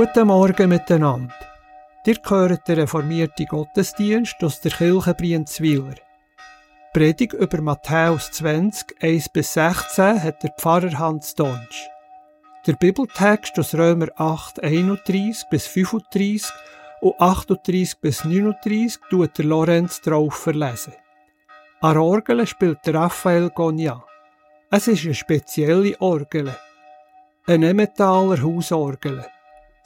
Guten Morgen miteinander. Ihr gehört den reformierten Gottesdienst aus der Kirche Brienzwiler. Predigt über Matthäus 20, 1 bis 16 hat der Pfarrer Hans Donsch. Der Bibeltext aus Römer 8, 31 bis 35 und 38 bis 39 tut der Lorenz drauf verlesen. An Orgel spielt der Raphael Gogna. Es ist eine spezielle Orgel. Eine Emmentaler Hausorgel.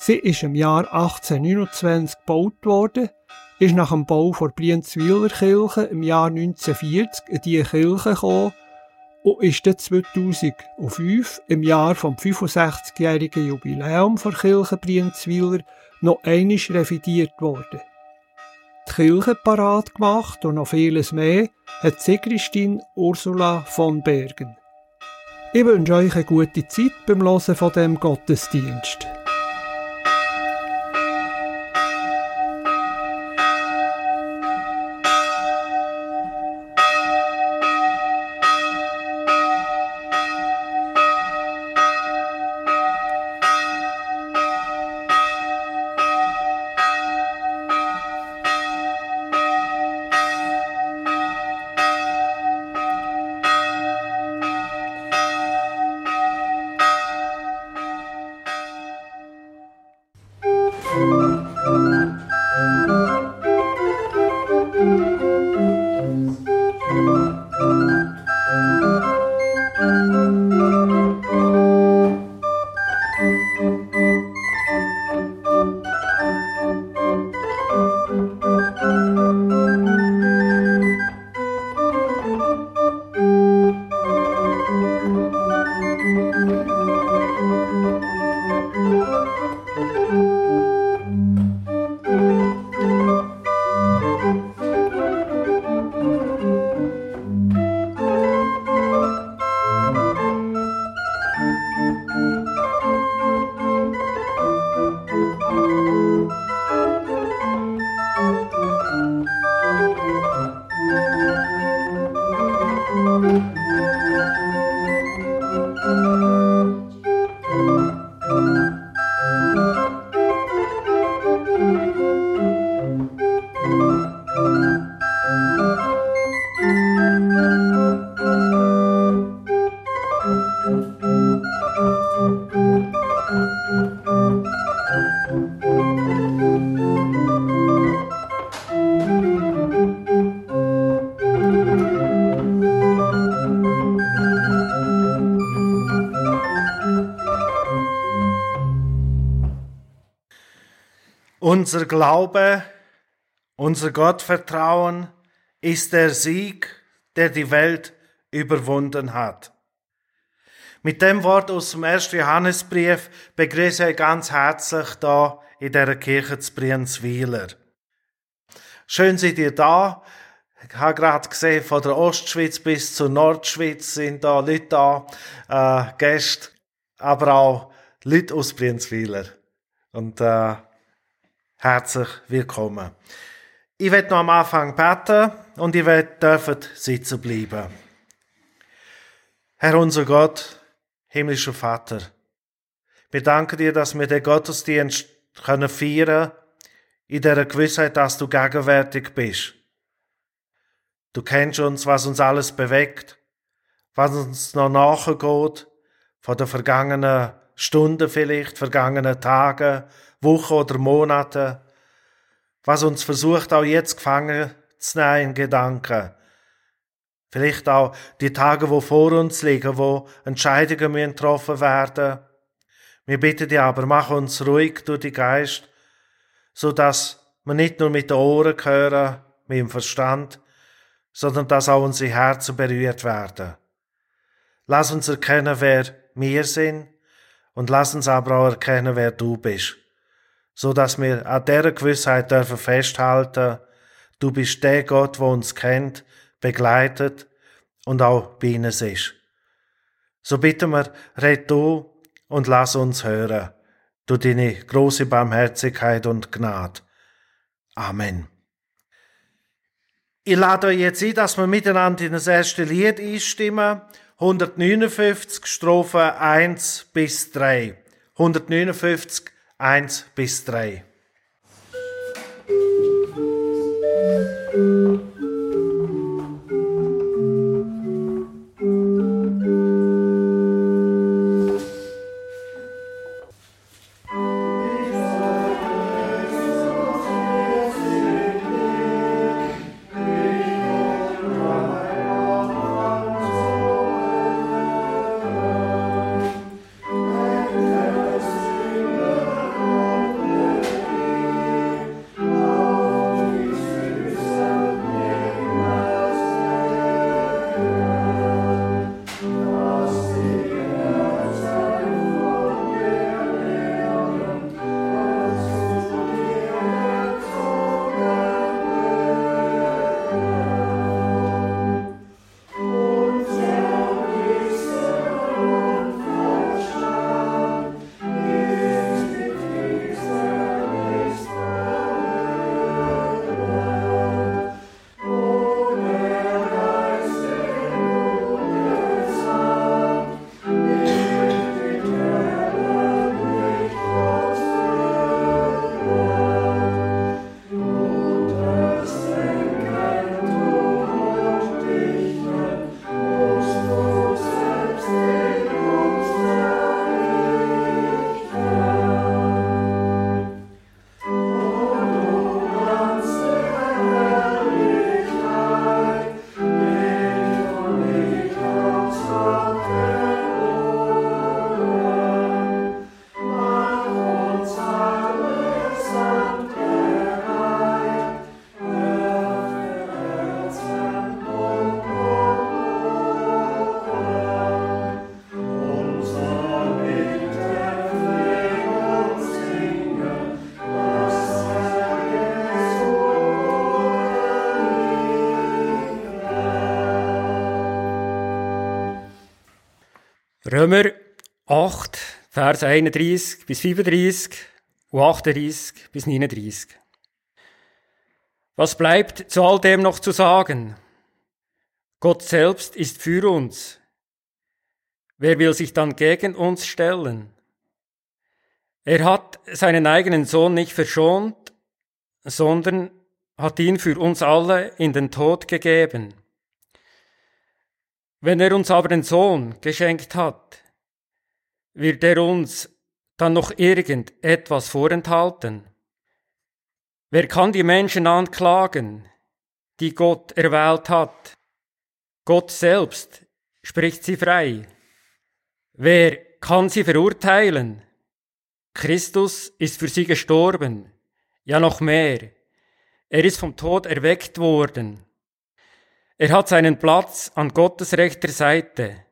Sie ist im Jahr 1829 gebaut worden, ist nach dem Bau der Brienzwiler Kirche im Jahr 1940 in diese Kirche gekommen und ist dann 2005 im Jahr vom 65-jährigen Jubiläum der Kirche Brienzwiler noch einmal revidiert worden. Die Kirche parat gemacht und noch vieles mehr hat Sigristin Ursula von Bergen. Ich wünsche euch eine gute Zeit beim Hören von dem Gottesdienst. Unser Glaube, unser Gottvertrauen ist der Sieg, der die Welt überwunden hat. Mit dem Wort aus dem ersten Johannesbrief begrüße ich ganz herzlich da in der Kirche zu Brienzwiler. Schön seid ihr da. Ich habe gerade gesehen, von der Ostschweiz bis zur Nordschweiz sind da Leute da, äh, Gäste, aber auch Leute aus Brienzwiler. Und äh, herzlich willkommen. Ich werde noch am Anfang beten und ihr dürft sitzen bleiben. Herr unser Gott, himmlischer Vater, wir danken dir, dass wir den Gottesdienst können feiern in der Gewissheit, dass du gegenwärtig bist. Du kennst uns, was uns alles bewegt, was uns noch nachgeht, von den vergangenen Stunden vielleicht, vergangenen Tagen, Wochen oder Monate, was uns versucht auch jetzt gefangen zu nehmen in Gedanken. Vielleicht auch die Tage, wo vor uns liegen, wo Entscheidungen müssen getroffen werden. Wir bitten dich aber, mach uns ruhig durch die Geist, so dass wir nicht nur mit den Ohren hören, mit dem Verstand, sondern dass auch unsere Herzen berührt werden. Lass uns erkennen, wer wir sind, und lass uns aber auch erkennen, wer du bist so dass wir an dieser Gewissheit dürfen festhalten, du bist der Gott, der uns kennt, begleitet und auch bei uns ist. So bitten wir, red du und lass uns hören, du deine große Barmherzigkeit und Gnade. Amen. Ich lade euch jetzt ein, dass wir miteinander in das erste Lied einstimmen. 159, Strophe 1 bis 3. 159, 1 bis 3. Römer 8, Vers 31 bis 35 und 38 bis 39. Was bleibt zu all dem noch zu sagen? Gott selbst ist für uns. Wer will sich dann gegen uns stellen? Er hat seinen eigenen Sohn nicht verschont, sondern hat ihn für uns alle in den Tod gegeben. Wenn er uns aber den Sohn geschenkt hat, wird er uns dann noch irgendetwas vorenthalten? Wer kann die Menschen anklagen, die Gott erwählt hat? Gott selbst spricht sie frei. Wer kann sie verurteilen? Christus ist für sie gestorben, ja noch mehr. Er ist vom Tod erweckt worden. Er hat seinen Platz an Gottes rechter Seite.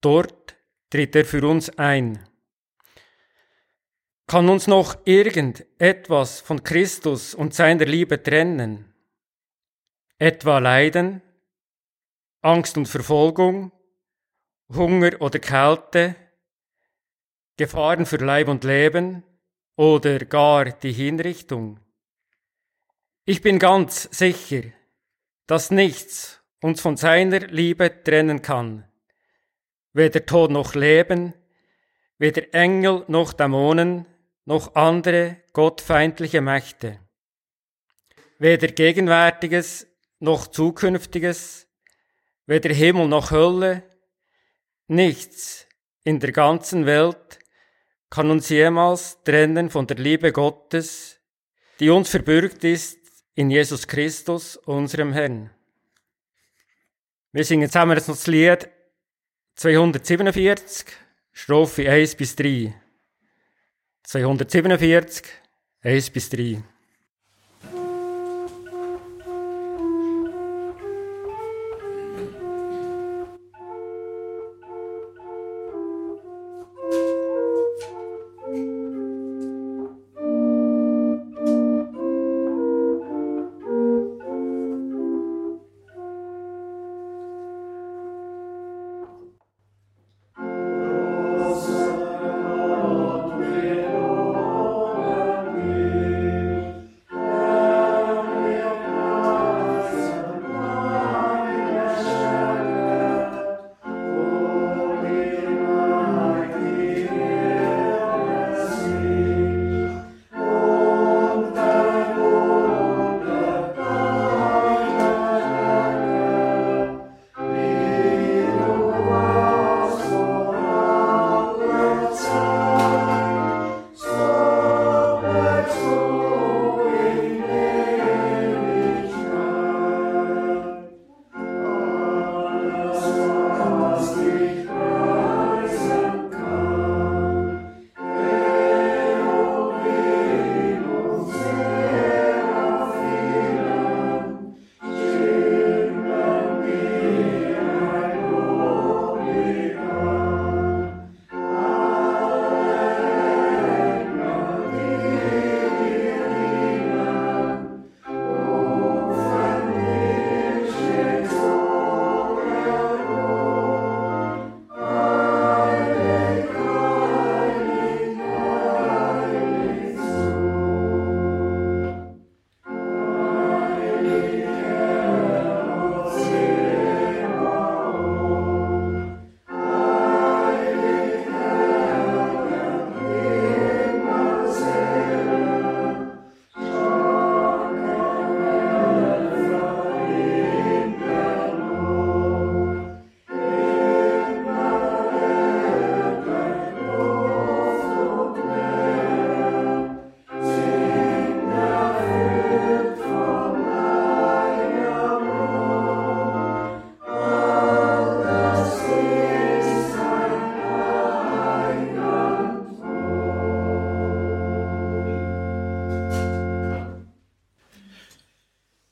Dort tritt er für uns ein. Kann uns noch irgendetwas von Christus und seiner Liebe trennen? Etwa Leiden, Angst und Verfolgung, Hunger oder Kälte, Gefahren für Leib und Leben oder gar die Hinrichtung? Ich bin ganz sicher, dass nichts uns von seiner Liebe trennen kann. Weder Tod noch Leben, weder Engel noch Dämonen, noch andere gottfeindliche Mächte. Weder Gegenwärtiges noch Zukünftiges, weder Himmel noch Hölle, nichts in der ganzen Welt kann uns jemals trennen von der Liebe Gottes, die uns verbürgt ist in Jesus Christus, unserem Herrn. Wir singen zusammen jetzt noch das Lied 247, Strophe 1 bis 3. 247, 1 bis 3.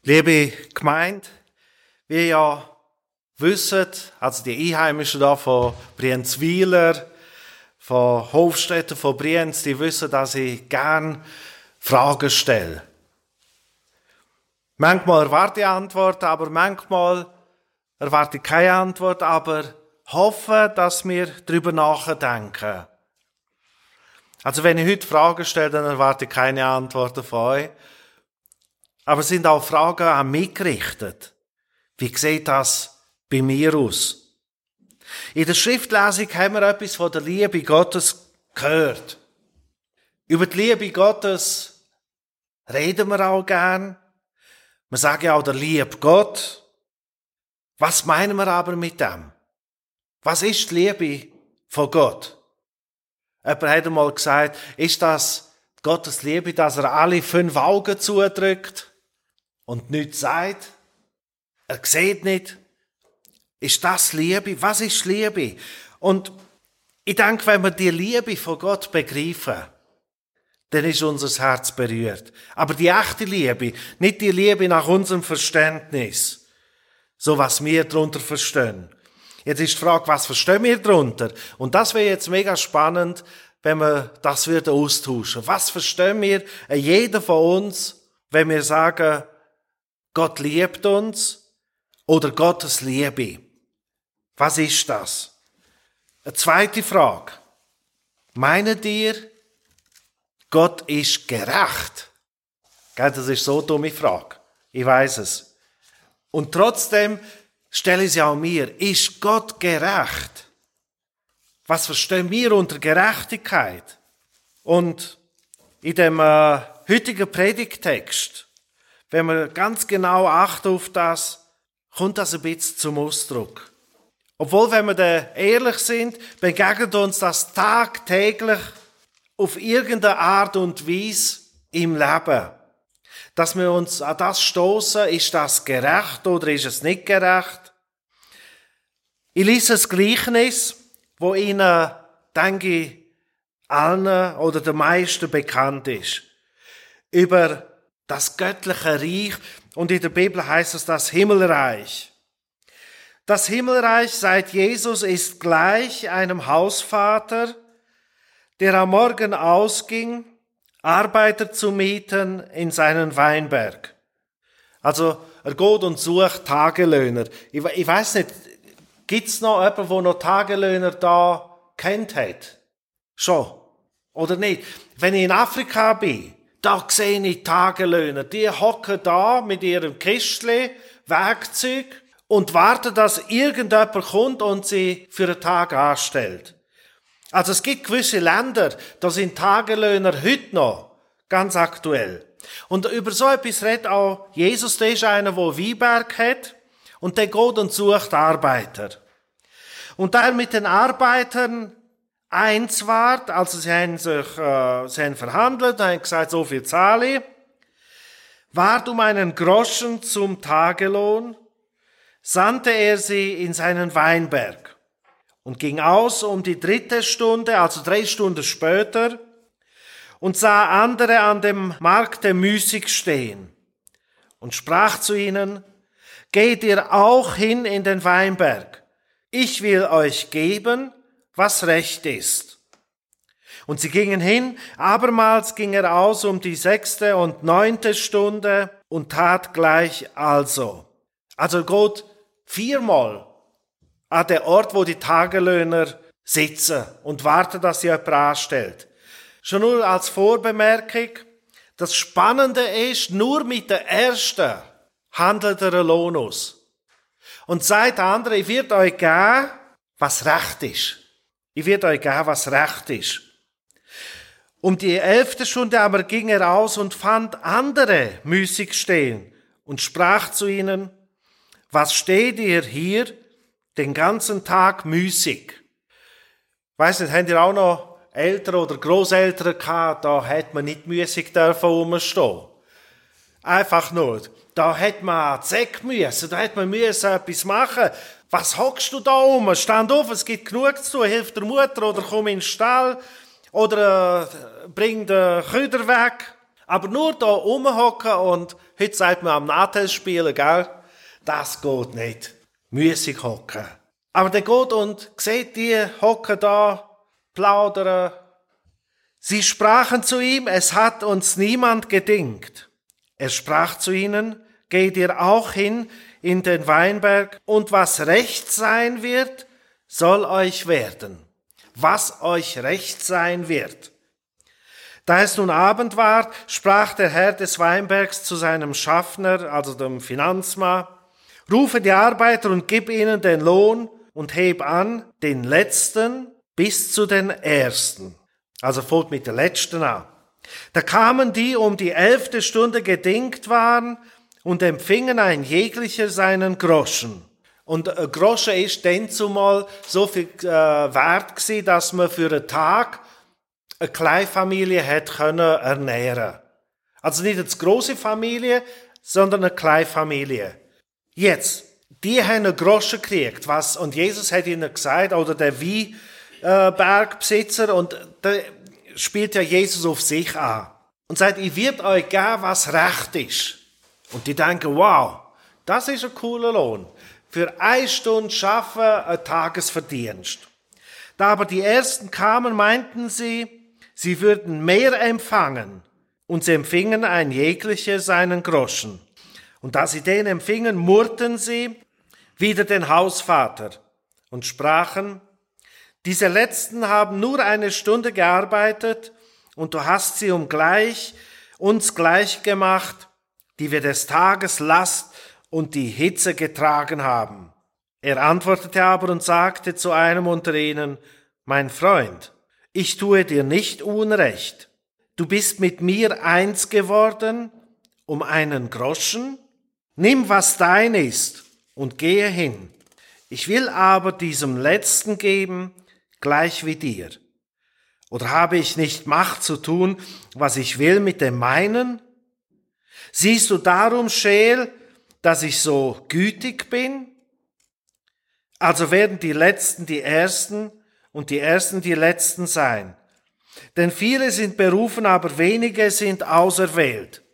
Liebe Gemeinde, wie ja wissen, also die Einheimischen da von Brienzwiler, von Hofstädten, von Brienz, die wissen, dass ich gern Fragen stelle. Manchmal erwarte ich Antworten, aber manchmal erwarte ich keine Antwort, aber hoffe, dass wir darüber nachdenken. Also wenn ich heute Fragen stelle, dann erwarte ich keine Antworten von euch. Aber es sind auch Fragen an mich gerichtet. Wie sieht das bei mir aus? In der Schriftlesung haben wir etwas von der Liebe Gottes gehört. Über die Liebe Gottes reden wir auch gern. Wir sagen auch der liebe Gott. Was meinen wir aber mit dem? Was ist die Liebe von Gott? Jemand hat einmal gesagt, ist das Gottes Liebe, dass er alle fünf Augen zudrückt und nichts sagt? Er sieht nicht. Ist das Liebe? Was ist Liebe? Und ich denke, wenn wir die Liebe von Gott begreifen, dann ist unser Herz berührt. Aber die echte Liebe, nicht die Liebe nach unserem Verständnis, so was wir darunter verstehen. Jetzt ist die Frage, was verstehen wir darunter? Und das wäre jetzt mega spannend, wenn wir das würden austauschen. Was verstehen wir, äh, jeder von uns, wenn wir sagen, Gott liebt uns oder Gottes Liebe? Was ist das? Eine zweite Frage. Meinen dir, Gott ist gerecht? Das ist so eine dumme Frage. Ich weiß es. Und trotzdem stelle ich sie auch mir. Ist Gott gerecht? Was verstehen wir unter Gerechtigkeit? Und in dem äh, heutigen Predigtext, wenn wir ganz genau achten auf das, kommt das ein bisschen zum Ausdruck. Obwohl, wenn wir da ehrlich sind, begegnet uns das tagtäglich auf irgendeine Art und Weise im Leben. Dass wir uns an das stoßen, ist das gerecht oder ist es nicht gerecht? Ich lese das Gleichnis, wo Ihnen, denke ich, allen oder den meisten bekannt ist. Über das göttliche Reich und in der Bibel heißt es das Himmelreich. Das Himmelreich seit Jesus ist gleich einem Hausvater, der am Morgen ausging, Arbeiter zu mieten in seinen Weinberg. Also er geht und sucht Tagelöhner. Ich, ich weiß nicht, gibt's noch jemanden, der noch Tagelöhner da kennt hat? Schon. Oder nicht? Wenn ich in Afrika bin, da sehe ich Tagelöhner. Die hocken da mit ihrem Kistchen, Werkzeug und warten, dass irgendjemand kommt und sie für einen Tag anstellt. Also es gibt gewisse Länder, da sind Tagelöhner heute noch ganz aktuell. Und über so etwas redet auch Jesus, der ist einer, der Weinberg hat und der geht und sucht Arbeiter. Und da er mit den Arbeitern eins ward, also sie haben sich äh, sie haben verhandelt, haben gesagt, so viel zahle ich, ward um einen Groschen zum Tagelohn, sandte er sie in seinen Weinberg und ging aus um die dritte Stunde, also drei Stunden später, und sah andere an dem Markte müßig stehen und sprach zu ihnen, geht ihr auch hin in den Weinberg, ich will euch geben, was recht ist. Und sie gingen hin, abermals ging er aus um die sechste und neunte Stunde und tat gleich also. Also Gott viermal an der Ort, wo die Tagelöhner sitzen und warten, dass sie jemand anstellt. Schon nur als Vorbemerkung, das Spannende ist, nur mit der ersten handelt er Lohn aus. Und der andere, ich werde euch geben, was recht ist. Ich werde euch geben, was recht ist. Um die elfte Stunde aber ging er aus und fand andere müßig stehen und sprach zu ihnen, was steht ihr hier den ganzen Tag müßig? Weiß nicht, habt ihr auch noch Eltern oder Großeltern gehabt, da hätte man nicht müßig dürfen rumstehen. Einfach nur. Da hätte man Zeck müssen, da hätte man müssen etwas machen. Was hockst du da um? Stand auf, es gibt genug zu tun, hilf der Mutter oder komm in den Stall oder äh, bring den Köder weg. Aber nur da rumhocken und Heute sagt man am Nachteil spielen, gell? Das geht nicht. Müßig hocken. Aber der geht und sieht die hocken da, plaudern. Sie sprachen zu ihm, es hat uns niemand gedingt. Er sprach zu ihnen, geht ihr auch hin in den Weinberg, und was recht sein wird, soll euch werden. Was euch recht sein wird. Da es nun Abend war, sprach der Herr des Weinbergs zu seinem Schaffner, also dem Finanzmann, rufe die Arbeiter und gib ihnen den Lohn und heb an den letzten bis zu den ersten. Also folgt mit der letzten an. Da kamen die um die elfte Stunde gedingt waren und empfingen ein jeglicher seinen Groschen. Und ein Groschen ist dann zumal so viel äh, wert gewesen, dass man für einen Tag eine Kleinfamilie hat können ernähren. Also nicht eine große Familie, sondern eine Kleinfamilie. Jetzt, die haben einen Groschen gekriegt, was, und Jesus hat ihnen gesagt, oder der Weinbergbesitzer, und da spielt ja Jesus auf sich an. Und sagt, ich wird euch geben, was recht ist. Und die denken, wow, das ist ein cooler Lohn. Für eine Stunde schaffen ein Tagesverdienst. Da aber die Ersten kamen, meinten sie, sie würden mehr empfangen. Und sie empfingen ein jeglicher seinen Groschen. Und da sie den empfingen, murrten sie wieder den Hausvater und sprachen, diese Letzten haben nur eine Stunde gearbeitet und du hast sie um gleich uns gleich gemacht, die wir des Tages Last und die Hitze getragen haben. Er antwortete aber und sagte zu einem unter ihnen, mein Freund, ich tue dir nicht Unrecht. Du bist mit mir eins geworden um einen Groschen? Nimm, was dein ist, und gehe hin. Ich will aber diesem Letzten geben, gleich wie dir. Oder habe ich nicht Macht zu tun, was ich will mit dem meinen? Siehst du darum, Scheel, dass ich so gütig bin? Also werden die Letzten die Ersten und die Ersten die Letzten sein. Denn viele sind berufen, aber wenige sind auserwählt.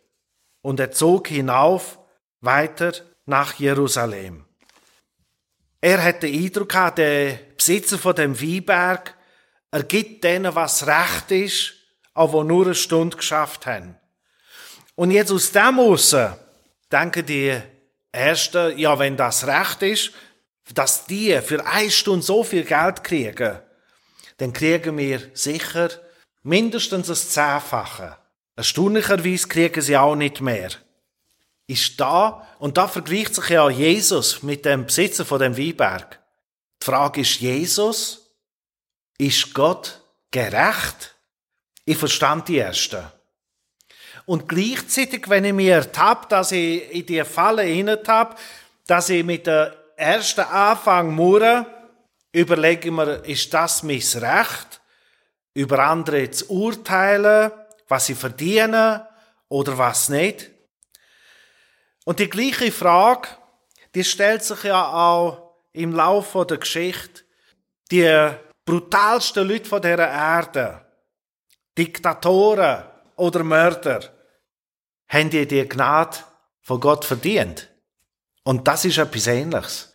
Und er zog hinauf weiter nach Jerusalem. Er hatte den Eindruck gehabt, der Besitzer von dem Weinberg, er gibt denen, was recht ist, aber nur eine Stunde geschafft haben. Und jetzt aus dem raus denken die Ersten, ja, wenn das recht ist, dass die für eine Stunde so viel Geld kriegen, dann kriegen wir sicher mindestens das Zehnfache. Erstaunlicherweise kriegen sie auch nicht mehr. Ist da, und da vergleicht sich ja Jesus mit dem Besitzer von dem Weinberg. Die Frage ist, Jesus, ist Gott gerecht? Ich verstand die Erste. Und gleichzeitig, wenn ich mir ertappe, dass ich in die Falle hineintappe, dass ich mit der ersten Anfang murre, überlege ich mir, ist das mein Recht, über andere zu urteilen, was sie verdienen oder was nicht? Und die gleiche Frage, die stellt sich ja auch im Laufe der Geschichte. Die brutalsten Leute dieser Erde, Diktatoren oder Mörder, haben die die Gnade von Gott verdient. Und das ist etwas Ähnliches.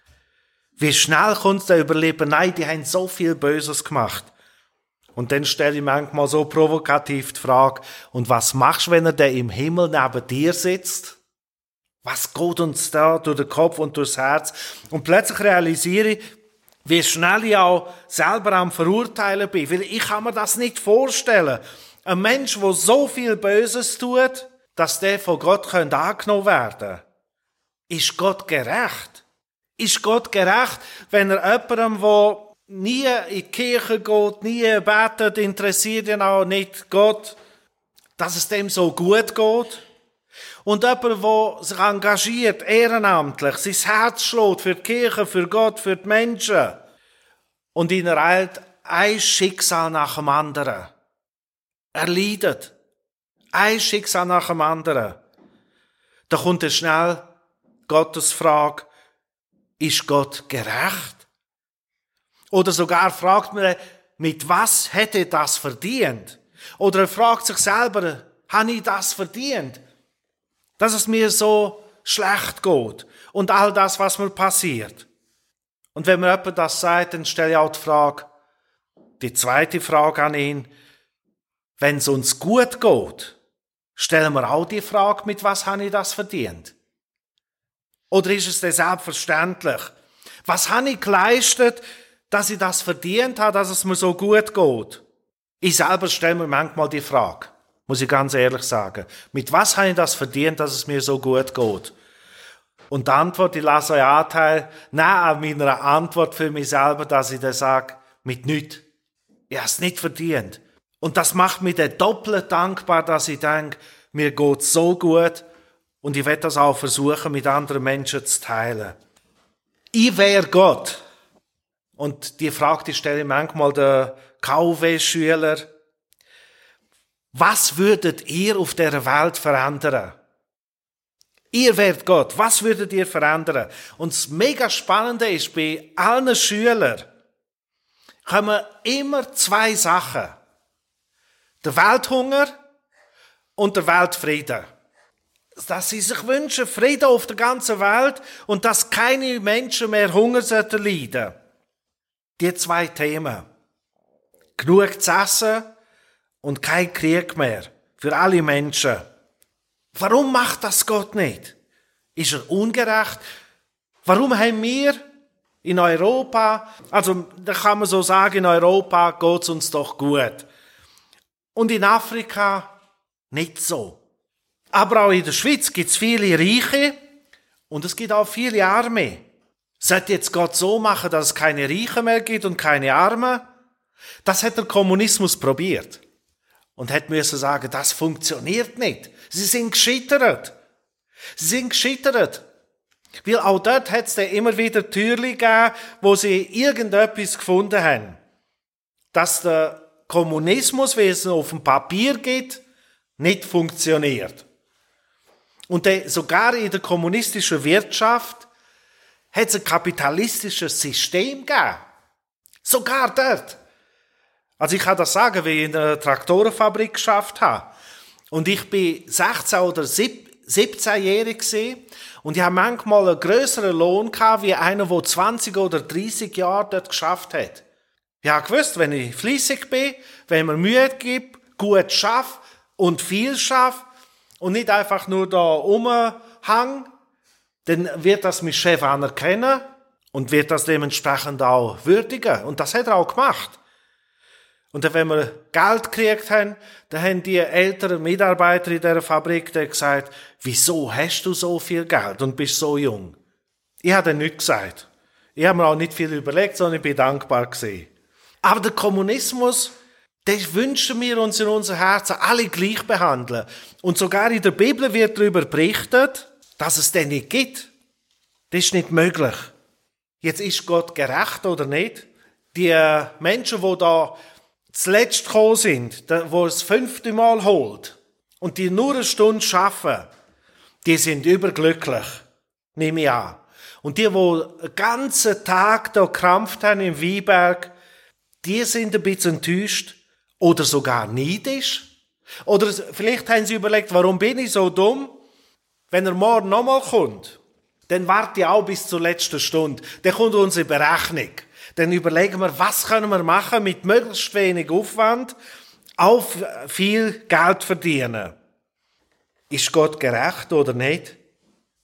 Wie schnell kommt der Überleben? Nein, die haben so viel Böses gemacht. Und dann stelle ich manchmal so provokativ die Frage, und was machst du, wenn er der im Himmel neben dir sitzt? Was geht uns da durch den Kopf und durchs Herz? Und plötzlich realisiere ich, wie schnell ich auch selber am Verurteilen bin. Weil ich kann mir das nicht vorstellen. Ein Mensch, der so viel Böses tut, dass der von Gott angenommen werden könnte. Ist Gott gerecht? Ist Gott gerecht, wenn er jemandem, der nie in die Kirche geht, nie betet, interessiert ihn auch nicht Gott, dass es dem so gut geht? Und jemand, der sich engagiert, ehrenamtlich, sein Herz schlägt für die Kirche, für Gott, für die Menschen und ihn ereilt ein Schicksal nach dem anderen. Er leidet. Ein Schicksal nach dem anderen. Da kommt er schnell Gottes Frage, ist Gott gerecht? Oder sogar fragt man, mit was hätte das verdient? Oder er fragt sich selber, habe ich das verdient? dass es mir so schlecht geht und all das, was mir passiert. Und wenn mir jemand das sagt, dann stelle ich auch die Frage, die zweite Frage an ihn, wenn es uns gut geht, stellen wir auch die Frage, mit was habe ich das verdient? Oder ist es denn selbstverständlich? Was habe ich geleistet, dass ich das verdient habe, dass es mir so gut geht? Ich selber stelle mir manchmal die Frage, muss ich ganz ehrlich sagen. Mit was habe ich das verdient, dass es mir so gut geht? Und die Antwort, ich lasse euch Anteil, nein, an meiner Antwort für mich selber, dass ich dann sage, mit nichts. Ich habe es nicht verdient. Und das macht mich dann doppelt dankbar, dass ich denke, mir geht so gut und ich werde das auch versuchen, mit anderen Menschen zu teilen. Ich wäre Gott. Und die Frage, die stelle ich manchmal der KW-Schüler. Was würdet ihr auf der Welt verändern? Ihr werdet Gott. Was würdet ihr verändern? Und das mega Spannende ist, bei allen Schülern kommen immer zwei Sachen. Der Welthunger und der Weltfrieden. Dass sie sich wünschen, Frieden auf der ganzen Welt und dass keine Menschen mehr Hunger sollten leiden. Die zwei Themen. Genug zu essen und kein Krieg mehr. Für alle Menschen. Warum macht das Gott nicht? Ist er ungerecht? Warum haben wir in Europa, also da kann man so sagen, in Europa geht es uns doch gut. Und in Afrika nicht so. Aber auch in der Schweiz gibt es viele Reiche und es gibt auch viele Arme. Sollte jetzt Gott so machen, dass es keine Reichen mehr gibt und keine Armen? Das hat der Kommunismus probiert und hat müssen sagen, das funktioniert nicht. Sie sind gescheitert. Sie sind gescheitert. Weil auch dort hat es dann immer wieder Türchen gegeben, wo sie irgendetwas gefunden haben. Dass der Kommunismus, wie es auf dem Papier geht, nicht funktioniert. Und sogar in der kommunistischen Wirtschaft hat es ein kapitalistisches System gegeben. Sogar dort. Also ich kann das sagen, wie ich in einer Traktorenfabrik geschafft habe. Und ich bin 16 oder 17-jährig und ich habe manchmal einen größeren Lohn gehabt, wie einer, der 20 oder 30 Jahre dort geschafft hat. Habe gewusst, wenn ich fließig bin, wenn mir Mühe gibt, gut schaffe und viel schaffe und nicht einfach nur da rumhang, dann wird das mein Chef anerkennen und wird das dementsprechend auch würdigen. Und das hat er auch gemacht. Und dann, wenn wir Geld gekriegt haben, dann haben die älteren Mitarbeiter in dieser Fabrik gesagt, wieso hast du so viel Geld und bist so jung? Ich habe nichts gesagt. Ich habe mir auch nicht viel überlegt, sondern ich bin dankbar gewesen. Aber der Kommunismus, das wünschen wir uns in unser Herzen alle gleich behandeln. Und sogar in der Bibel wird darüber berichtet, dass es den nicht gibt. Das ist nicht möglich. Jetzt ist Gott gerecht oder nicht? Die Menschen, die da zuletzt gekommen sind, wo es fünfte Mal holt und die nur eine Stunde schaffen, die sind überglücklich, nehme ich an. Und die, die den ganzen Tag da krampft haben im Wieberg, die sind ein bisschen enttäuscht oder sogar neidisch. Oder vielleicht haben sie überlegt, warum bin ich so dumm? Wenn er morgen nochmal kommt, dann warte ich auch bis zur letzten Stunde. Dann kommt unsere Berechnung dann überlegen wir, was können wir machen mit möglichst wenig Aufwand, auf viel Geld verdienen. Ist Gott gerecht oder nicht?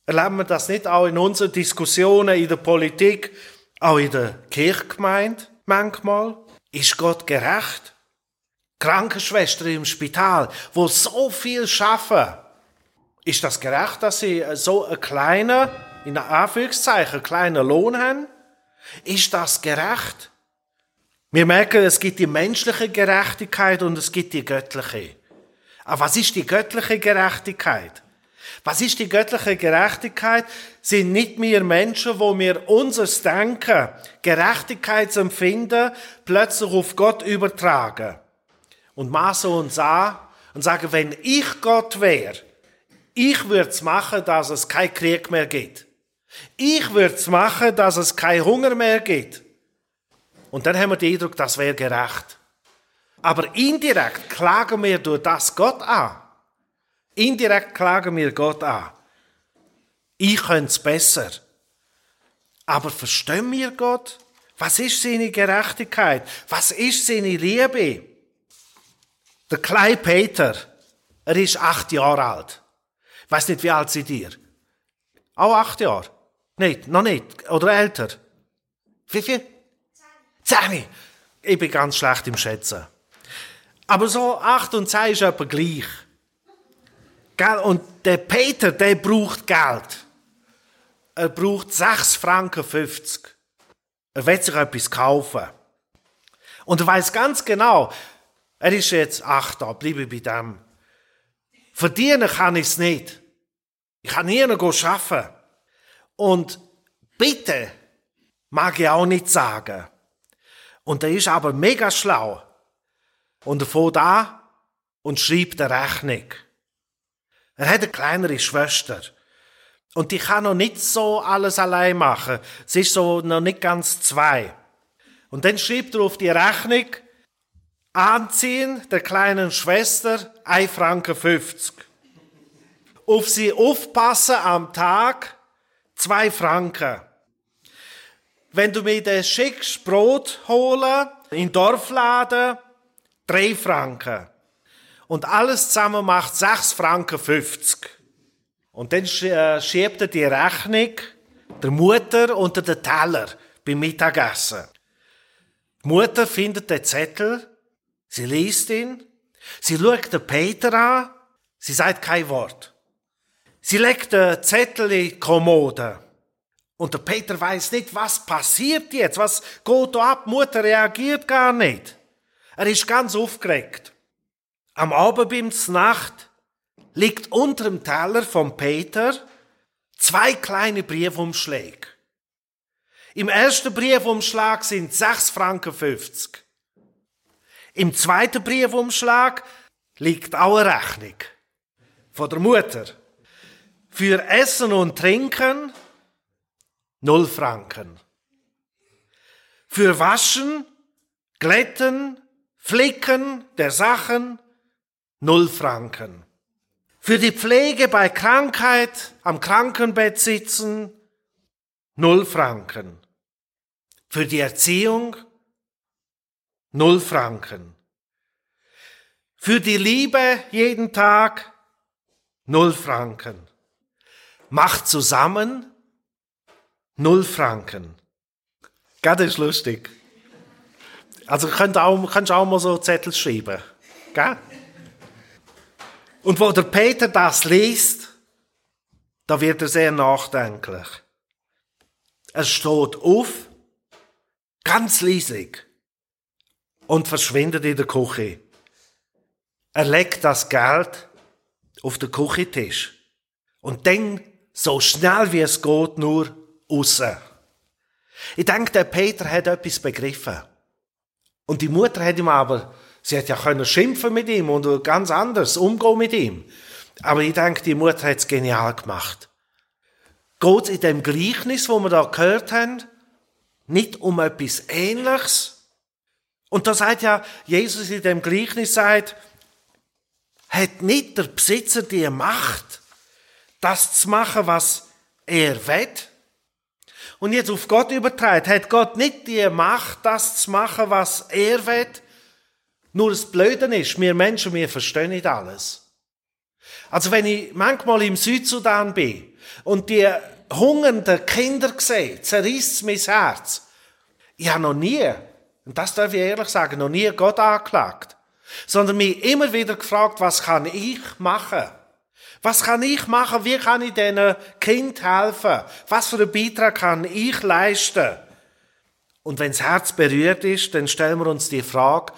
Erleben wir das nicht auch in unseren Diskussionen in der Politik, auch in der Kirchgemeinde manchmal? Ist Gott gerecht? Krankenschwestern im Spital, wo so viel schaffen, ist das gerecht, dass sie so einen kleinen, in Anführungszeichen, kleinen Lohn haben? Ist das gerecht? Wir merken, es gibt die menschliche Gerechtigkeit und es gibt die göttliche. Aber was ist die göttliche Gerechtigkeit? Was ist die göttliche Gerechtigkeit? Sind nicht wir Menschen, wo wir unser Denken, Gerechtigkeitsempfinden plötzlich auf Gott übertragen und maßen uns an und sagen, wenn ich Gott wäre, ich würde es machen, dass es keinen Krieg mehr gibt. Ich würde es machen, dass es keinen Hunger mehr gibt. Und dann haben wir den Eindruck, das wäre gerecht. Aber indirekt klagen wir durch das Gott an. Indirekt klagen wir Gott an. Ich könnte es besser. Aber verstehen wir Gott? Was ist seine Gerechtigkeit? Was ist seine Liebe? Der kleine Peter, er ist acht Jahre alt. Ich weiß nicht, wie alt seid ihr? Auch acht Jahre? Nicht, noch nicht. Oder älter? Wie viel? Zehn. Ich bin ganz schlecht im Schätzen. Aber so acht und zehn ist etwa gleich. Und der Peter, der braucht Geld. Er braucht 6 Franken 50. Er will sich etwas kaufen. Und er weiß ganz genau, er ist jetzt acht da, bleibe bei dem. Verdienen kann ich es nicht. Ich kann nie noch arbeiten. Und bitte mag ich auch nicht sagen. Und er ist aber mega schlau. Und er fährt an und schreibt eine Rechnung. Er hat eine kleinere Schwester. Und die kann noch nicht so alles allein machen. Sie ist so noch nicht ganz zwei. Und dann schreibt er auf die Rechnung, Anziehen der kleinen Schwester 1 Franken 50. Auf sie aufpassen am Tag 2 Franken. Wenn du mir das schickst, Brot holen, in Dorfladen, 3 Franken. Und alles zusammen macht 6 Franken 50. Und dann äh, schiebt er die Rechnung der Mutter unter den Teller beim Mittagessen. Die Mutter findet den Zettel Sie liest ihn, sie schaut den Peter an, sie sagt kein Wort. Sie legt den Zettel in die Kommode. Und der Peter weiß nicht, was passiert jetzt, was geht da ab. Die Mutter reagiert gar nicht. Er ist ganz aufgeregt. Am Abend Nacht liegt unter dem Teller von Peter zwei kleine Briefumschläge. Im ersten Briefumschlag sind 6 Franken 50. Im zweiten Briefumschlag liegt auch eine Rechnung von der Mutter. Für Essen und Trinken null Franken. Für Waschen, Glätten, Flicken der Sachen null Franken. Für die Pflege bei Krankheit am Krankenbett sitzen null Franken. Für die Erziehung Null Franken. Für die Liebe jeden Tag null Franken. Macht zusammen null Franken. Gell, das ist lustig. Also könnt auch, kannst auch mal so Zettel schreiben. Gell? Und wo der Peter das liest, da wird er sehr nachdenklich. Er steht auf, ganz leisig und verschwindet in der Küche. Er legt das Geld auf den Küchentisch und dann so schnell wie es geht nur raus. Ich denke, der Peter hat etwas begriffen. Und die Mutter hat ihm aber, sie hat ja können schimpfen mit ihm und ganz anders umgehen mit ihm. Aber ich denke, die Mutter hat es genial gemacht. Geht in dem Gleichnis, wo wir da gehört haben, nicht um etwas Ähnliches, und da sagt ja Jesus in dem Gleichnis sagt, hat nicht der Besitzer die Macht, das zu machen, was er will? Und jetzt auf Gott übertragen, hat Gott nicht die Macht, das zu machen, was er will? Nur das Blöde ist, wir Menschen, wir verstehen nicht alles. Also wenn ich manchmal im Südsudan bin und die hungernden Kinder sehe, zerrisst mein Herz. Ich habe noch nie und das darf ich ehrlich sagen, noch nie Gott angeklagt. Sondern mich immer wieder gefragt, was kann ich machen? Was kann ich machen? Wie kann ich diesen Kind helfen? Was für einen Beitrag kann ich leisten? Und wenn das Herz berührt ist, dann stellen wir uns die Frage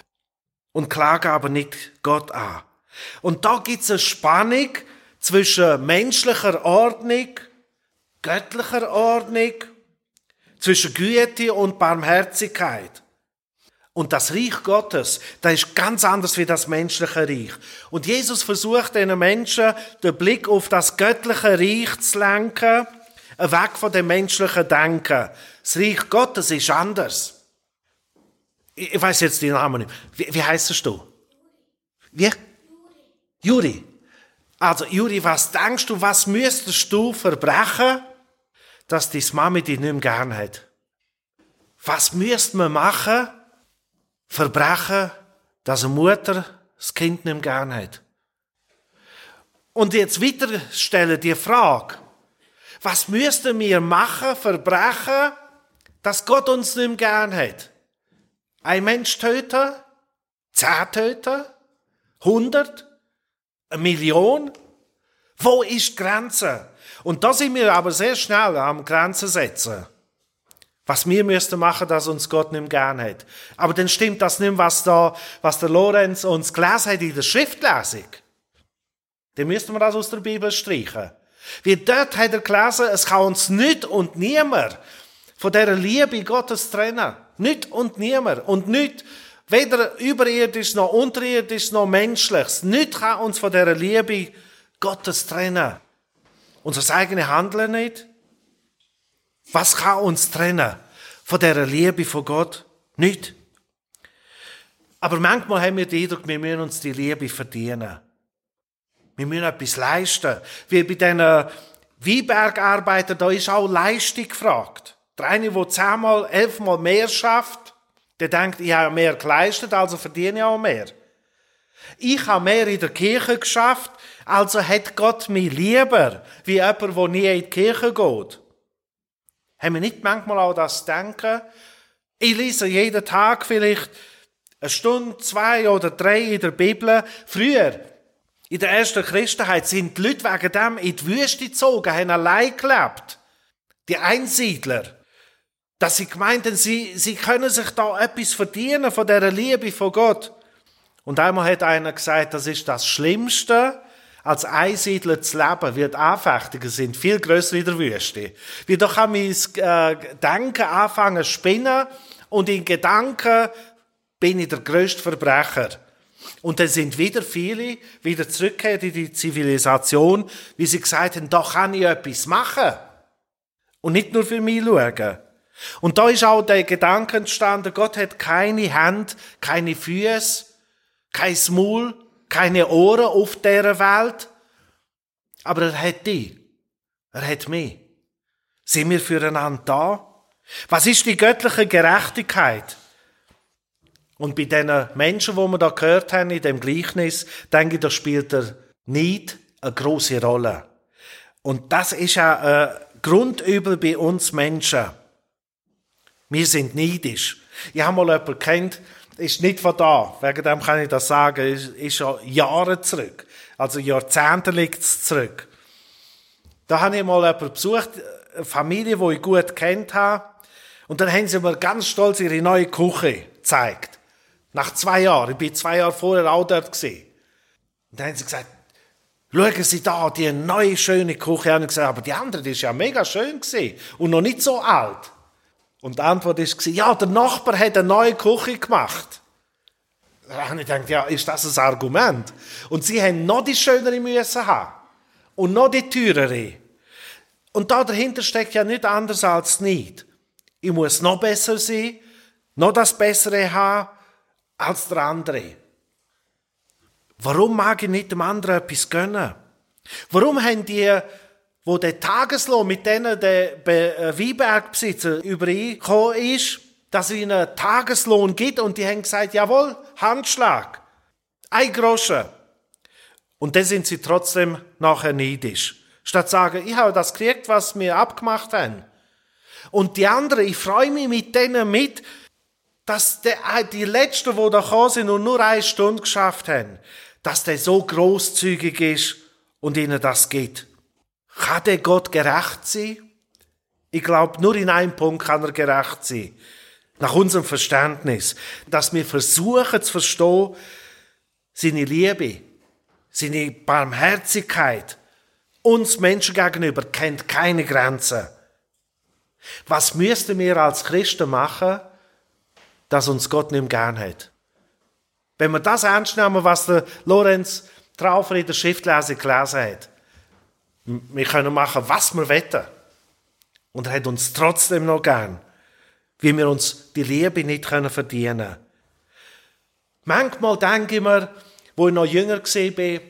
und klagen aber nicht Gott an. Und da gibt es eine Spannung zwischen menschlicher Ordnung, göttlicher Ordnung, zwischen Güte und Barmherzigkeit. Und das Reich Gottes, das ist ganz anders wie das menschliche Reich. Und Jesus versucht den Menschen den Blick auf das göttliche Reich zu lenken, weg von dem menschlichen Denken. Das Reich Gottes ist anders. Ich, weiß jetzt den Namen nicht. Wie, wie heißt du? Wie? Juri. Also, Juri, was denkst du, was müsstest du verbrechen, dass deine Mami dich nicht mehr gern hat? Was müsste man machen, verbrechen, dass eine Mutter das Kind nicht mehr gern hat? Und jetzt weiter stellen die Frage, was müssten wir machen, verbrechen, dass Gott uns nicht mehr gern hat? Ein Mensch töten? Zehn töten? Hundert? Eine Million? Wo ist die Grenze? Und da sind wir aber sehr schnell am Grenzen setzen. Was wir müssten machen, dass uns Gott nicht mehr gern hat. Aber dann stimmt das nicht, was da, was der Lorenz uns gelesen hat in der Schriftlesung. Dann müssten wir das aus der Bibel streichen. Wie dort hat er gelesen, es kann uns nicht und niemand von dieser Liebe Gottes trennen. Nicht und niemand. Und nicht, weder überirdisch noch unterirdisch noch menschliches. Nicht kann uns von dieser Liebe Gottes trennen. Unser eigenes Handeln nicht. Was kann uns trennen von dieser Liebe von Gott? Nicht. Aber manchmal haben wir den Eindruck, wir müssen uns die Liebe verdienen. Wir müssen etwas leisten. Wie bei diesen Weinbergarbeitern, da ist auch Leistung gefragt. Der eine, der zehnmal, elfmal mehr schafft, der denkt, ich habe mehr geleistet, also verdiene ich auch mehr. Ich habe mehr in der Kirche geschafft, also hat Gott mich lieber, wie jemand, der nie in die Kirche geht. Haben wir nicht manchmal auch das Denken? Ich lese jeden Tag vielleicht eine Stunde, zwei oder drei in der Bibel. Früher, in der ersten Christenheit, sind die Leute wegen dem in die Wüste gezogen, haben allein gelebt. Die Einsiedler. Dass sie gemeinten, sie, sie können sich da etwas verdienen von der Liebe von Gott. Und einmal hat einer gesagt, das ist das Schlimmste, als Einsiedler zu leben, wird Anfechtungen sind viel größer in der Wüste. Wie da kann mein äh, Denken anfangen zu spinnen und in Gedanken bin ich der größte Verbrecher. Und dann sind wieder viele wieder zurückgekehrt in die Zivilisation, wie sie gesagt haben, da kann ich etwas machen. Und nicht nur für mich schauen. Und da ist auch der Gedanke entstanden, Gott hat keine Hände, keine Füße, kein Maul, keine Ohren auf dieser Welt, aber er hat die. Er hat mich. Sind wir füreinander da? Was ist die göttliche Gerechtigkeit? Und bei den Menschen, wo wir da gehört haben, in dem Gleichnis, denke ich, da spielt der Neid eine große Rolle. Und das ist ja ein Grundübel bei uns Menschen. Wir sind neidisch. Ich habe mal jemanden kennt, ist nicht von da. Wegen dem kann ich das sagen. Ist, ist schon Jahre zurück. Also Jahrzehnte liegt es zurück. Da habe ich mal jemanden besucht, eine Familie, die ich gut kennt habe. Und dann haben sie mir ganz stolz ihre neue Küche gezeigt. Nach zwei Jahren. Ich bin zwei Jahre vorher auch dort gewesen. Und dann haben sie gesagt, schauen Sie da, die neue, schöne Küche. Und ich gesagt, aber die andere, die ist ja mega schön gewesen. Und noch nicht so alt. Und die Antwort war, ja, der Nachbar hat eine neue Küche gemacht. Da habe ich gedacht, ja, ist das ein Argument? Und sie haben noch die schönere müssen haben. Und noch die teurere. Und da dahinter steckt ja nicht anders als nicht. Ich muss noch besser sein, noch das Bessere haben als der andere. Warum mag ich nicht dem anderen etwas gönnen? Warum haben die wo der Tageslohn mit denen der äh, Weinbergbesitzer übereingekommen ist, dass es ihnen einen Tageslohn gibt und die haben gesagt, jawohl, Handschlag, ein Groschen. Und dann sind sie trotzdem nachher neidisch. Statt zu sagen, ich habe das gekriegt, was wir abgemacht haben. Und die anderen, ich freue mich mit denen mit, dass äh, die Letzten, die da gekommen sind und nur eine Stunde geschafft haben, dass der so großzügig ist und ihnen das gibt. Kann der Gott gerecht sein? Ich glaube, nur in einem Punkt kann er gerecht sein. Nach unserem Verständnis. Dass wir versuchen zu verstehen, seine Liebe, seine Barmherzigkeit uns Menschen gegenüber kennt keine Grenzen. Was müssten wir als Christen machen, dass uns Gott nicht mehr gern hat? Wenn wir das ernst nehmen, was der Lorenz Traufer in der Schriftlese gelesen hat, wir können machen, was wir wollen. Und er hat uns trotzdem noch gern, wie wir uns die Liebe nicht können verdienen. Manchmal denke ich mir, wo ich noch jünger war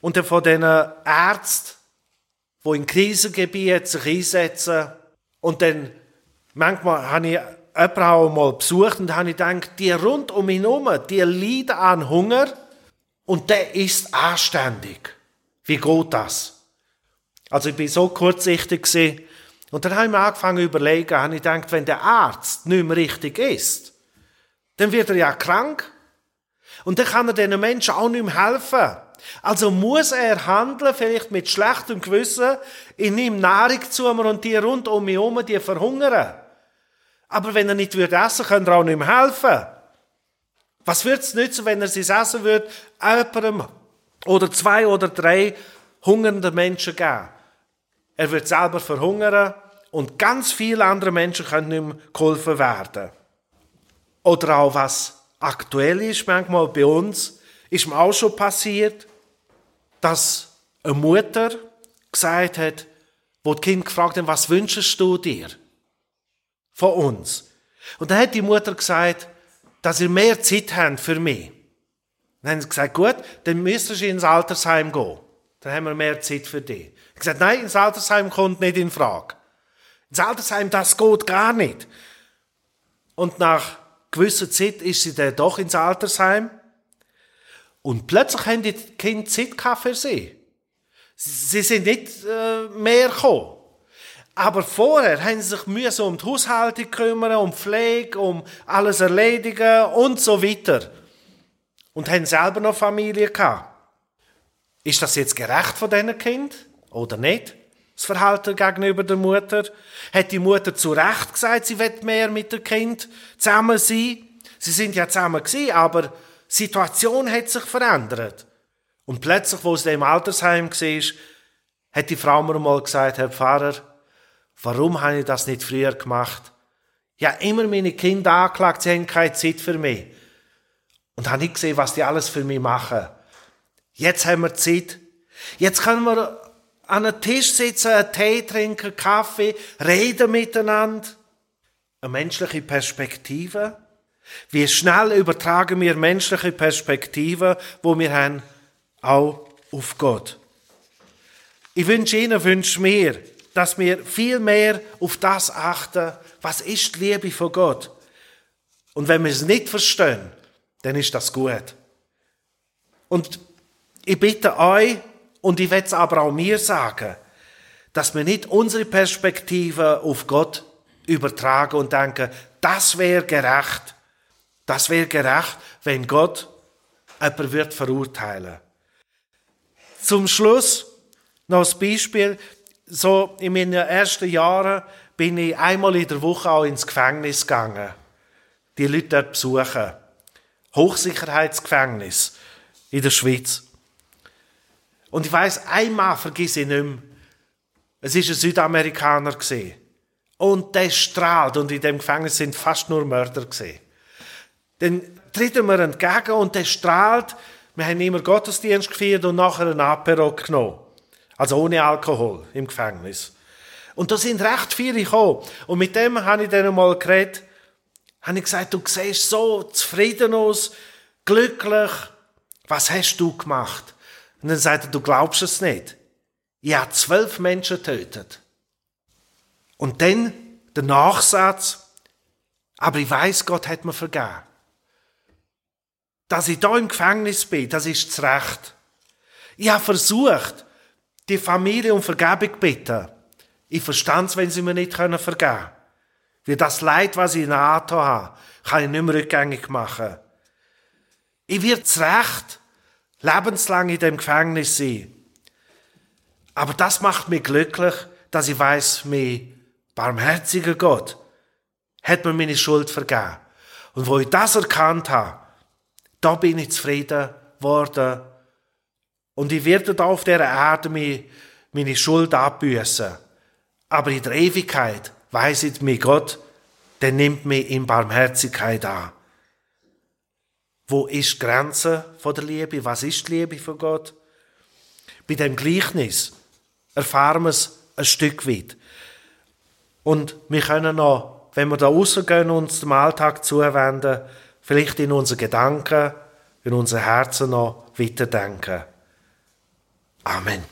und von den Ärzten, die in Krisengebieten sich einsetzen. Und dann, manchmal habe ich jemanden auch mal besucht und habe ich gedacht, die rund um ihn herum, die leiden an Hunger und der ist anständig. Wie geht das? Also ich bin so kurzsichtig gewesen. und dann habe ich mir angefangen zu überlegen, habe ich gedacht, wenn der Arzt nicht mehr richtig ist, dann wird er ja krank. Und dann kann er diesen Menschen auch nicht mehr helfen. Also muss er handeln, vielleicht mit schlechtem Gewissen, in ihm Nahrung zu und die rund um ihn herum, die verhungern. Aber wenn er nicht würde essen, könnte er auch nicht mehr helfen. Was würde es nützen, wenn er sein Essen würde, jemandem oder zwei oder drei hungernden Menschen geben? Er wird selber verhungern und ganz viele andere Menschen können mehr geholfen werden. Oder auch was aktuell ist, manchmal bei uns, ist mir auch schon passiert, dass eine Mutter gesagt hat, wo die Kind gefragt haben, was wünschst du dir von uns? Und dann hat die Mutter gesagt, dass ihr mehr Zeit habt für mich. Dann haben sie gesagt, gut, dann müsstest du ins Altersheim gehen. Dann haben wir mehr Zeit für dich. Habe gesagt, nein, ins Altersheim kommt nicht in Frage. Ins Altersheim, das geht gar nicht. Und nach gewisser Zeit ist sie dann doch ins Altersheim. Und plötzlich haben die Kinder Zeit für sie. Sie sind nicht äh, mehr gekommen. Aber vorher haben sie sich müssen um die Haushaltung kümmern, um Pflege, um alles erledigen und so weiter. Und haben selber noch Familie gehabt. Ist das jetzt gerecht von diesen Kind oder nicht? Das Verhalten gegenüber der Mutter? Hat die Mutter zu Recht gesagt, sie wird mehr mit dem Kind zusammen sein? Sie sind ja zusammen gewesen, aber die Situation hat sich verändert. Und plötzlich, wo sie im Altersheim war, hat die Frau mir mal gesagt, Herr Pfarrer, warum habe ich das nicht früher gemacht? Ja, immer meine Kinder angeklagt, sie haben keine Zeit für mich. Und habe nicht gesehen, was die alles für mich machen. Jetzt haben wir Zeit. Jetzt können wir an einem Tisch sitzen, einen Tee trinken, Kaffee, reden miteinander. Eine menschliche Perspektive. Wie schnell übertragen wir menschliche Perspektiven, wo wir haben, auch auf Gott. Ich wünsche Ihnen, wünsche mir, dass wir viel mehr auf das achten, was ist die Liebe von Gott. Und wenn wir es nicht verstehen, dann ist das gut. Und ich bitte euch, und ich will es aber auch mir sagen, dass wir nicht unsere Perspektive auf Gott übertragen und denken, das wäre gerecht. Das wäre gerecht, wenn Gott jemanden wird verurteilen. Zum Schluss noch ein Beispiel. So in meinen ersten Jahren bin ich einmal in der Woche auch ins Gefängnis gegangen. Die Leute dort besuchen. Hochsicherheitsgefängnis in der Schweiz. Und ich weiß, einmal vergesse ich nicht mehr. Es war ein Südamerikaner. Und der strahlt. Und in dem Gefängnis sind fast nur Mörder. Dann tritt er mir entgegen und der strahlt. Wir haben immer Gottesdienst gefeiert und nachher ein Apero genommen. Also ohne Alkohol im Gefängnis. Und da sind recht viele gekommen. Und mit dem habe ich dann mal geredet. Habe ich gesagt, du siehst so zufrieden aus, glücklich. Was hast du gemacht? Und dann sagt er, du glaubst es nicht. Ich habe zwölf Menschen getötet. Und dann der Nachsatz, aber ich weiß, Gott hat mir vergeben. Dass ich da im Gefängnis bin, das ist das Recht. Ich habe versucht, die Familie um Vergebung zu bitten. Ich verstand es, wenn sie mir nicht vergeben können. Wie das Leid, was ich in der Ato habe, kann ich nicht mehr rückgängig machen. Ich werde das Recht lebenslang in dem Gefängnis sein. Aber das macht mich glücklich, dass ich weiß, mein barmherziger Gott hat mir meine Schuld vergeben. Und wo ich das erkannt habe, da bin ich zufrieden geworden. Und ich werde da auf der Erde meine Schuld abbüßen. Aber in der Ewigkeit weiß ich, mein Gott, der nimmt mich in Barmherzigkeit an. Wo ist die Grenze von der Liebe? Was ist die Liebe von Gott? Bei dem Gleichnis erfahren wir es ein Stück weit. Und wir können noch, wenn wir da rausgehen uns dem Alltag zuwenden, vielleicht in unseren Gedanken, in unseren Herzen noch weiterdenken. Amen.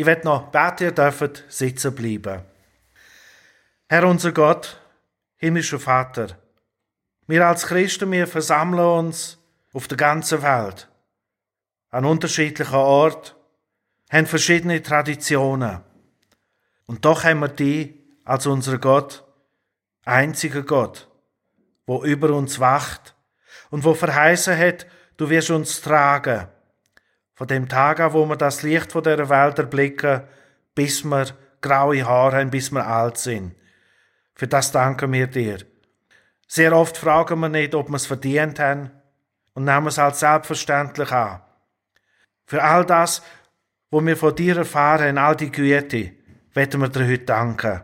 Ich werde noch beten, ihr dürft sitzen bleiben. Herr unser Gott, himmlischer Vater, wir als Christen, wir versammeln uns auf der ganzen Welt, an unterschiedlichen Orten, haben verschiedene Traditionen. Und doch haben wir die als unser Gott, einziger Gott, wo über uns wacht und wo verheißen hat, du wirst uns tragen von dem Tag an, wo wir das Licht von der Welt erblicken, bis wir graue Haare haben, bis wir alt sind. Für das danken wir dir. Sehr oft fragen wir nicht, ob wir es verdient haben und nehmen es als selbstverständlich an. Für all das, wo wir von dir erfahren, all die Güte, werden wir dir heute danken.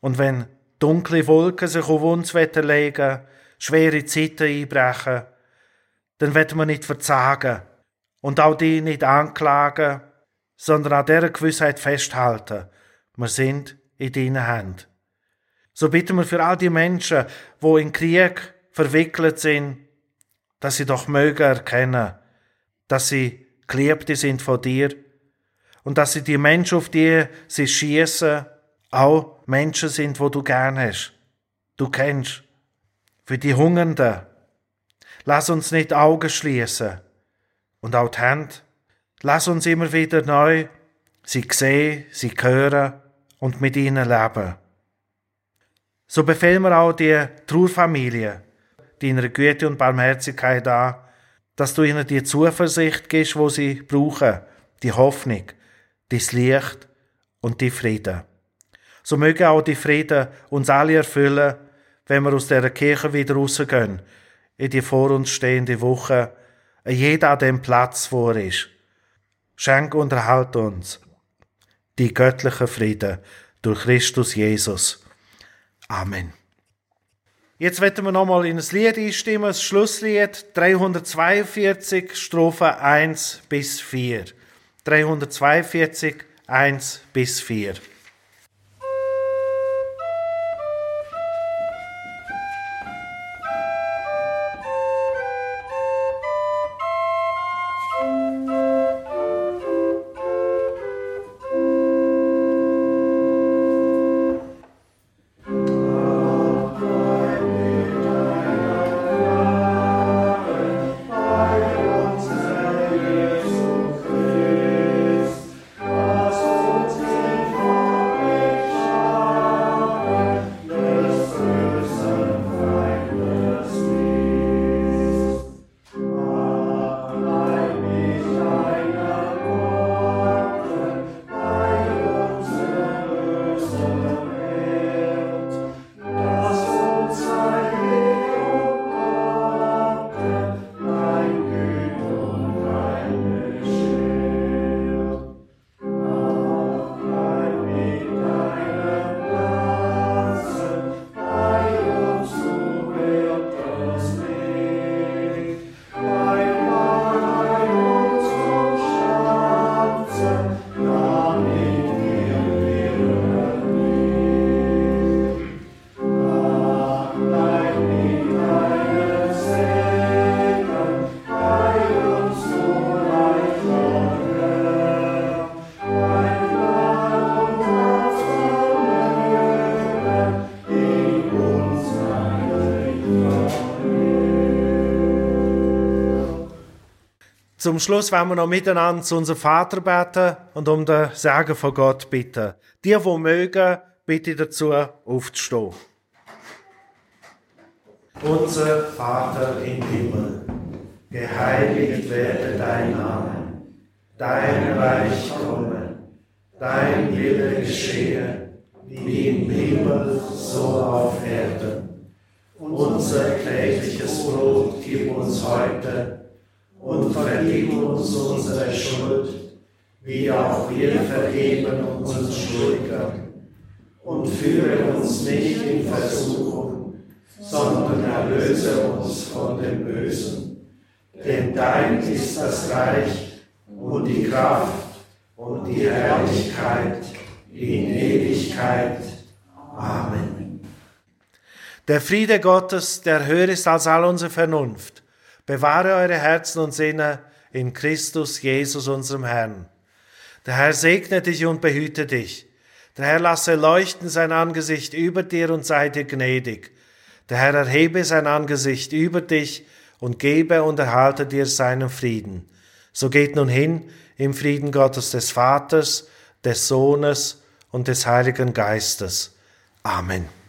Und wenn dunkle Wolken sich auf uns legen, schwere Zeiten einbrechen, dann werden wir nicht verzagen, und auch die nicht anklagen, sondern an dieser Gewissheit festhalten. Wir sind in deinen Händen. So bitten wir für all die Menschen, wo in Krieg verwickelt sind, dass sie doch mögen erkennen, dass sie Geliebte sind von dir und dass sie die Menschen, auf die sie schießen, auch Menschen sind, wo du gern hast. Du kennst. Für die Hungernden. Lass uns nicht Augen schließen und auch die Hände. Lass uns immer wieder neu sie sehen, sie hören und mit ihnen leben. So befehlen wir auch die Trauerfamilie deiner Güte und Barmherzigkeit an, dass du ihnen die Zuversicht gibst, wo sie brauchen, die Hoffnung, das Licht und die Frieden. So möge auch die Frieden uns alle erfüllen, wenn wir aus der Kirche wieder rausgehen, in die vor uns stehende Woche, jeder an dem Platz, wo er ist. Schenk und erhalt uns die göttliche Frieden durch Christus Jesus. Amen. Jetzt werden wir nochmal in das Lied einstimmen, das Schlusslied 342, Strophe 1 bis 4. 342, 1 bis 4. Zum Schluss wollen wir noch miteinander zu unserem Vater beten und um den Segen von Gott bitten. Die, die mögen, bitte dazu aufzustehen. Unser Vater im Himmel, geheiligt werde dein Name, dein Reich komme, dein Wille geschehe, wie im Himmel, so auf Erden. Unser tägliches Brot gib uns heute und vergib uns unsere Schuld, wie auch wir vergeben unseren Schuldigern. Und führe uns nicht in Versuchung, sondern erlöse uns von dem Bösen. Denn dein ist das Reich und die Kraft und die Herrlichkeit in Ewigkeit. Amen. Der Friede Gottes, der höher ist als all unsere Vernunft, bewahre eure Herzen und Sinne in Christus Jesus, unserem Herrn. Der Herr segne dich und behüte dich. Der Herr lasse leuchten sein Angesicht über dir und sei dir gnädig. Der Herr erhebe sein Angesicht über dich und gebe und erhalte dir seinen Frieden. So geht nun hin im Frieden Gottes des Vaters, des Sohnes und des Heiligen Geistes. Amen.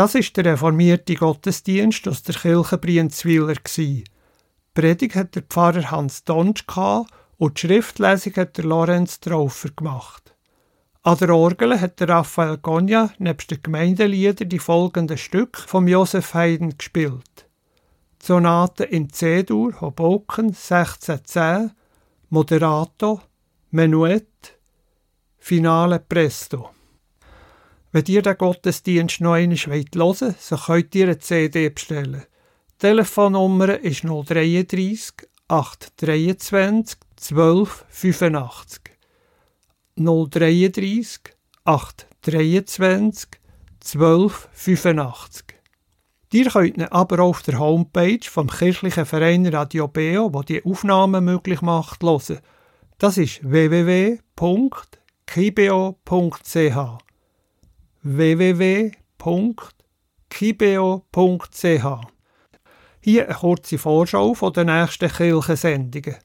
Das ist der reformierte Gottesdienst aus der Kirche Brienzwiler. Die Predigt hat der Pfarrer Hans Donsch und die Schriftlesung hat der Lorenz Traufer gemacht. An der Orgel hat der Raphael Gonja nebst den Gemeindeliedern die folgenden Stücke vom Josef Haydn gespielt. Sonate in C-Dur, Hoboken 1610, Moderato, Menuett, Finale Presto. Wenn ihr den Gottesdienst noch einmal hören wollt, so könnt ihr eine CD bestellen. Die Telefonnummer ist 033 823 12 85. 033 823 12 85. Ihr könnt ihn aber auf der Homepage vom kirchlichen Verein Radio Beo, wo die Aufnahmen möglich macht, hören. Das ist www.kibeo.ch www.kibeo.ch. Hier eine kurze Vorschau von den nächsten Kirchensendungen.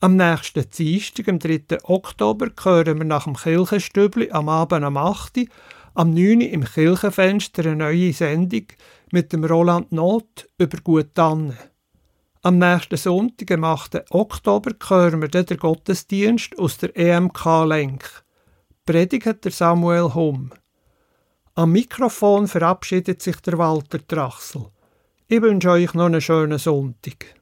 Am nächsten Dienstag, am 3. Oktober, hören wir nach dem Kirchenstübli am Abend am 8. am 9. im Kirchenfenster eine neue Sendung mit dem Roland Not über Gut Tanne. Am nächsten Sonntag, am 8. Oktober, hören wir den Gottesdienst aus der EMK-Lenk. Predigt hat der Samuel Humm. Am Mikrofon verabschiedet sich der Walter Trachsel. Ich wünsche euch noch einen schönen Sonntag.